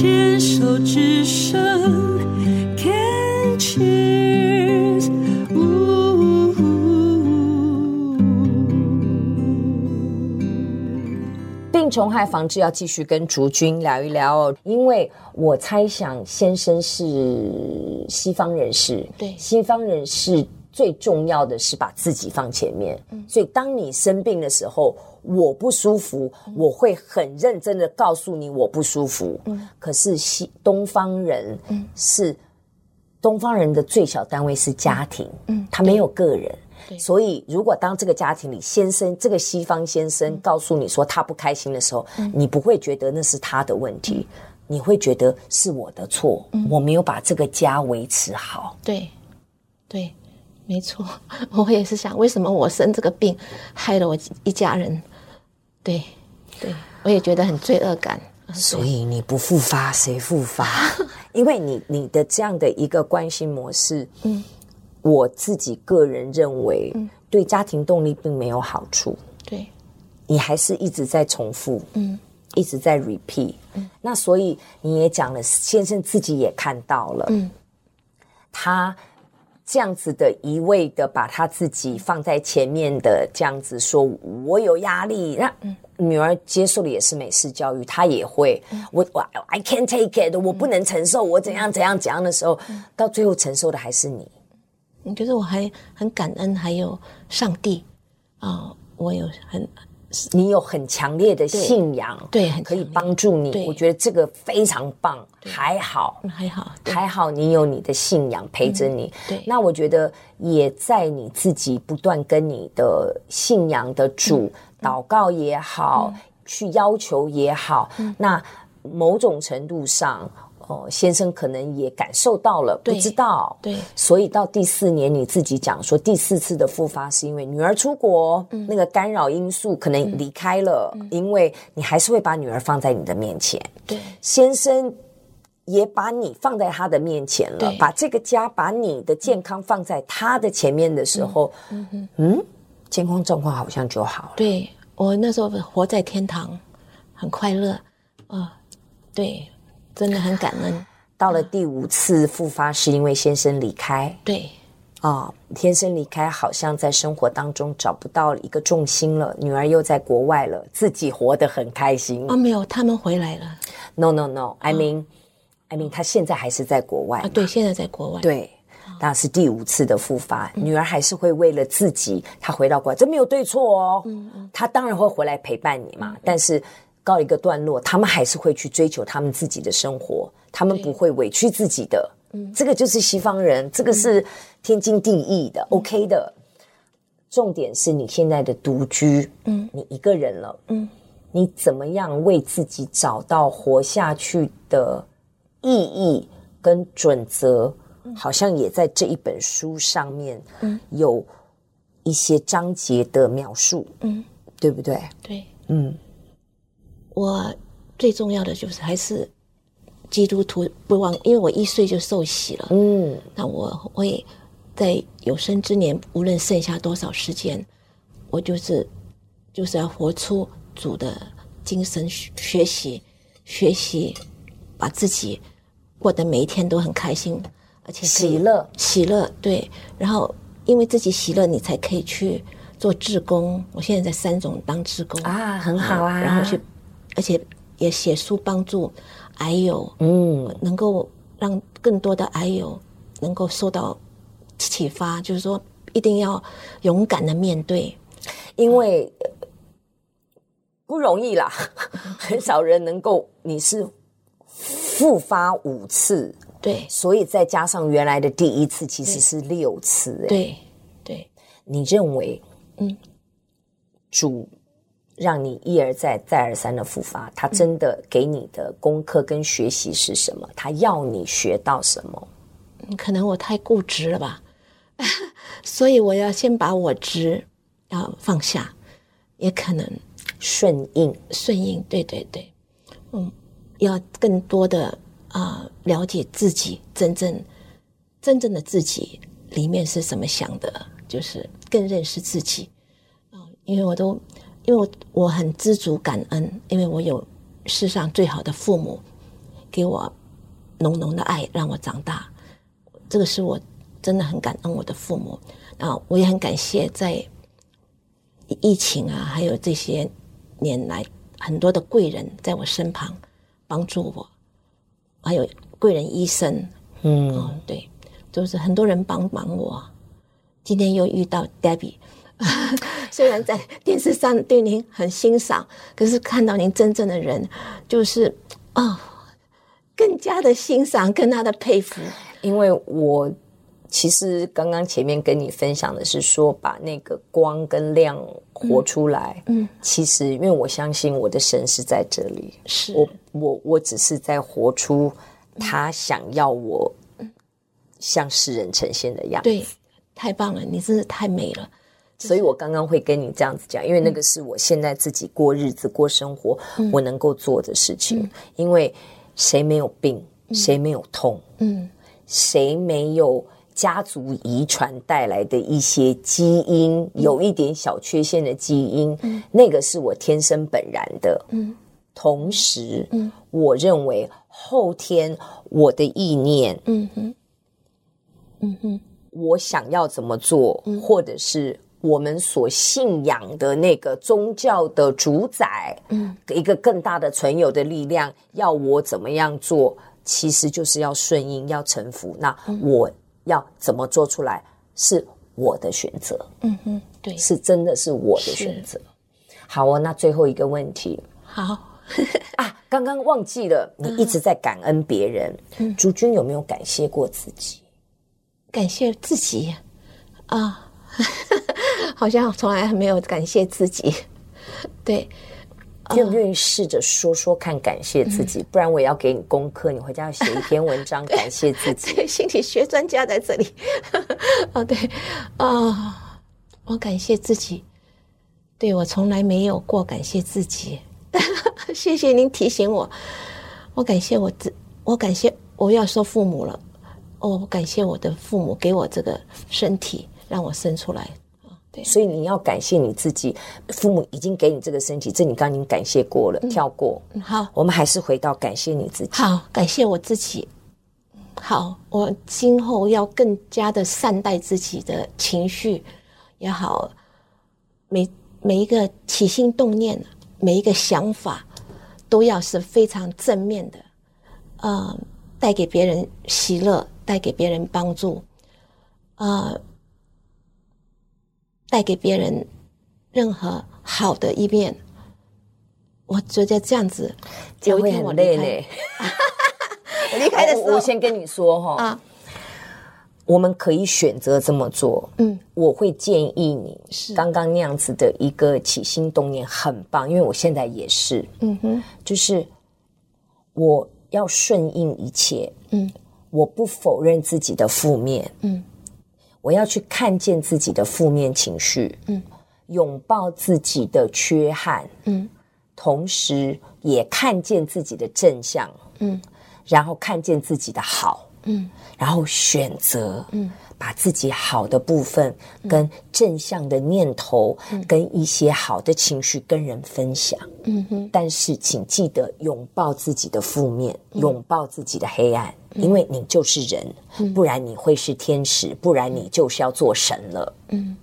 牵手之声，Can cheers。病虫害防治要继续跟竹君聊一聊哦，因为我猜想先生是西方人士，对，西方人士。最重要的是把自己放前面，嗯，所以当你生病的时候，我不舒服，嗯，我会很认真的告诉你我不舒服。嗯，可是西东方人，嗯，是东方人的最小单位是家庭，嗯，他没有个人，所以如果当这个家庭里先生这个西方先生告诉你说他不开心的时候，嗯，你不会觉得那是他的问题，嗯，你会觉得是我的错，嗯，我没有把这个家维持好。对，对。没错，我也是想，为什么我生这个病，害了我一家人？对，对，我也觉得很罪恶感。所以你不复发，谁复发？因为你你的这样的一个关心模式，嗯，我自己个人认为，嗯，对家庭动力并没有好处。对，你还是一直在重复，嗯，一直在 repeat。嗯，那所以你也讲了，先生自己也看到了，嗯，他。这样子的一味的把他自己放在前面的这样子说，我有压力，那女儿接受的也是美式教育，她也会，我我 I can't take it，我不能承受，我怎样怎样怎样的时候，到最后承受的还是你。你觉得我还很感恩，还有上帝啊、哦，我有很。你有很强烈的信仰，对，可以帮助你。我觉得这个非常棒，还好，还好，还好，你有你的信仰陪着你。对，那我觉得也在你自己不断跟你的信仰的主祷告也好，去要求也好，那某种程度上。哦，先生可能也感受到了，不知道，对，所以到第四年你自己讲说，第四次的复发是因为女儿出国，嗯，那个干扰因素可能离开了，嗯，因为你还是会把女儿放在你的面前，对，先生也把你放在他的面前了，把这个家，把你的健康放在他的前面的时候，嗯。嗯，嗯，健康状况好像就好了，对，我那时候活在天堂，很快乐，啊，呃，对。真的很感恩。到了第五次复发，是因为先生离开。对，啊、哦，先生离开，好像在生活当中找不到一个重心了。女儿又在国外了，自己活得很开心。哦，没有，他们回来了。No, no, no. I mean,、哦、I mean，他现在还是在国外。啊，对，现在在国外。对，那是第五次的复发。嗯、女儿还是会为了自己，她回到国外，这没有对错哦。嗯嗯。她当然会回来陪伴你嘛，嗯、但是。告一个段落，他们还是会去追求他们自己的生活，他们不会委屈自己的。嗯，这个就是西方人，这个是天经地义的，嗯，OK 的。重点是你现在的独居，嗯，你一个人了，嗯，你怎么样为自己找到活下去的意义跟准则？嗯，好像也在这一本书上面，嗯，有一些章节的描述，嗯，对不对？对，嗯。我最重要的就是还是基督徒，不忘，因为我一岁就受洗了。嗯，那我会在有生之年，无论剩下多少时间，我就是就是要活出主的精神，学习学习，把自己过得每一天都很开心，而且喜乐喜乐。对，然后因为自己喜乐，你才可以去做志工。我现在在三种当志工啊，很好啊，然后去。而且也写书帮助癌友，嗯，能够让更多的癌友能够受到启发，就是说一定要勇敢的面对，因为不容易啦，很少人能够。你是复发五次，对，所以再加上原来的第一次，其实是六次，欸，对，对，你认为，嗯，主。让你一而再、再而三的复发，他真的给你的功课跟学习是什么？他要你学到什么？可能我太固执了吧，所以我要先把我执要放下，也可能顺应，顺应。对对对，嗯，要更多的啊、呃、了解自己真正真正的自己里面是怎么想的，就是更认识自己啊、呃，因为我都。因为我我很知足感恩，因为我有世上最好的父母，给我浓浓的爱，让我长大。这个是我真的很感恩我的父母。啊，我也很感谢在疫情啊，还有这些年来很多的贵人在我身旁帮助我，还有贵人医生，嗯，哦、对，就是很多人帮忙我。今天又遇到 Debbie，虽然在电视上对您很欣赏，可是看到您真正的人，就是啊、哦，更加的欣赏，跟他的佩服，因为我。其实刚刚前面跟你分享的是说，把那个光跟亮活出来。嗯，嗯，其实因为我相信我的神是在这里，是我我我只是在活出他想要我向世人呈现的样子。对，太棒了，你真是太美了。所以我刚刚会跟你这样子讲，因为那个是我现在自己过日子、过生活，我能够做的事情。嗯，因为谁没有病？谁没有痛？嗯，谁没有？家族遗传带来的一些基因，有一点小缺陷的基因，嗯、那个是我天生本然的。嗯、同时，嗯、我认为后天我的意念，嗯哼，嗯哼，我想要怎么做，嗯、或者是我们所信仰的那个宗教的主宰，嗯，一个更大的存有的力量，要我怎么样做，其实就是要顺应，要臣服。那我。要怎么做出来是我的选择，嗯哼，对，是真的是我的选择。好哦，那最后一个问题，好。啊，刚刚忘记了，你一直在感恩别人，嗯，竹君有没有感谢过自己？感谢自己啊，好像从来还没有感谢自己，对。愿不愿意试着说说看，感谢自己？不然我也要给你功课，你回家要写一篇文章，感谢自己。心理学专家在这里。哦，对，啊，我感谢自己。对，我从来没有过感谢自己。谢谢您提醒我。我感谢我自，我感谢我要说父母了。哦，我感谢我的父母给我这个身体，让我生出来。所以你要感谢你自己，父母已经给你这个身体，这你刚刚已经感谢过了，跳过。好，我们还是回到感谢你自己。好，感谢我自己。好，我今后要更加的善待自己的情绪也好，每每一个起心动念，每一个想法，都要是非常正面的，呃，带给别人喜乐，带给别人帮助，呃。带给别人任何好的一面，我觉得这样子就会很累嘞。我离开的时候，我先跟你说哈，啊，我们可以选择这么做。嗯，我会建议你，是刚刚那样子的一个起心动念很棒，因为我现在也是。嗯哼，就是我要顺应一切。嗯，我不否认自己的负面。嗯。我要去看见自己的负面情绪，嗯，拥抱自己的缺憾，嗯，同时也看见自己的正向，嗯，然后看见自己的好，嗯，然后选择，嗯，把自己好的部分跟正向的念头，嗯，跟一些好的情绪跟人分享，嗯哼，但是请记得拥抱自己的负面，拥抱自己的黑暗。因为你就是人，嗯、不然你会是天使，不然你就是要做神了。嗯，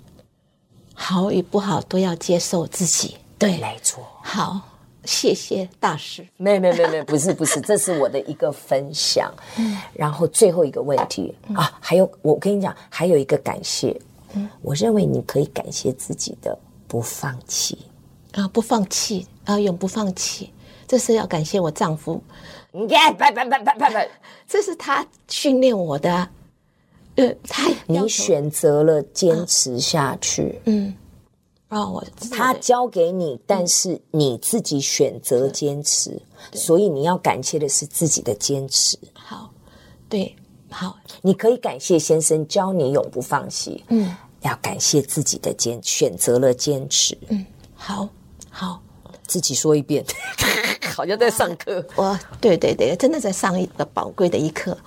好与不好都要接受自己。对，没错。好，谢谢大师。没没没没，不是不是，这是我的一个分享。嗯，然后最后一个问题、嗯、啊，还有我跟你讲，还有一个感谢。嗯，我认为你可以感谢自己的不放弃啊，不放弃啊，永不放弃。这是要感谢我丈夫。你看，拜拜拜拜拜拜，这是他训练我的。呃，他你选择了坚持下去。嗯，啊，我他教给你，但是你自己选择坚持，所以你要感谢的是自己的坚持。好，对，好，你可以感谢先生教你永不放弃。嗯，要感谢自己的坚，选择了坚持。嗯，好，好。自己说一遍，好像在上课。我对对对，真的在上一个宝贵的一课。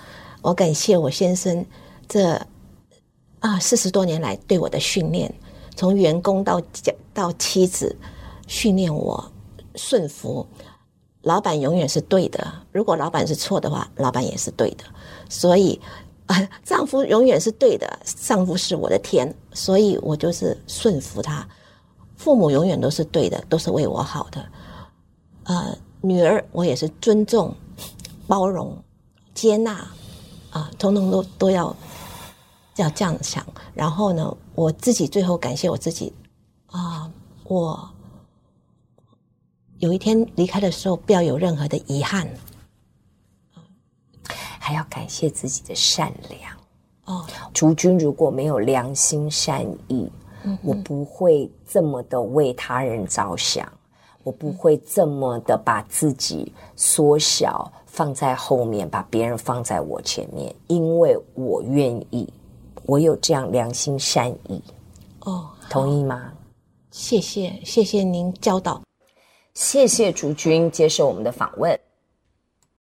我感谢我先生这啊四十多年来对我的训练，从员工到到妻子，训练我顺服，老板永远是对的。如果老板是错的话，老板也是对的。所以，啊，丈夫永远是对的，丈夫是我的天，所以我就是顺服他。父母永远都是对的，都是为我好的。呃，女儿我也是尊重、包容、接纳，啊，统统都都要要这样想。然后呢，我自己最后感谢我自己，啊，我。有一天离开的时候，不要有任何的遗憾，还要感谢自己的善良。哦，竹君如果没有良心善意，嗯，我不会这么的为他人着想，我不会这么的把自己缩小放在后面，把别人放在我前面，因为我愿意，我有这样良心善意。哦，同意吗？谢谢，谢谢您教导。谢谢竹君接受我们的访问。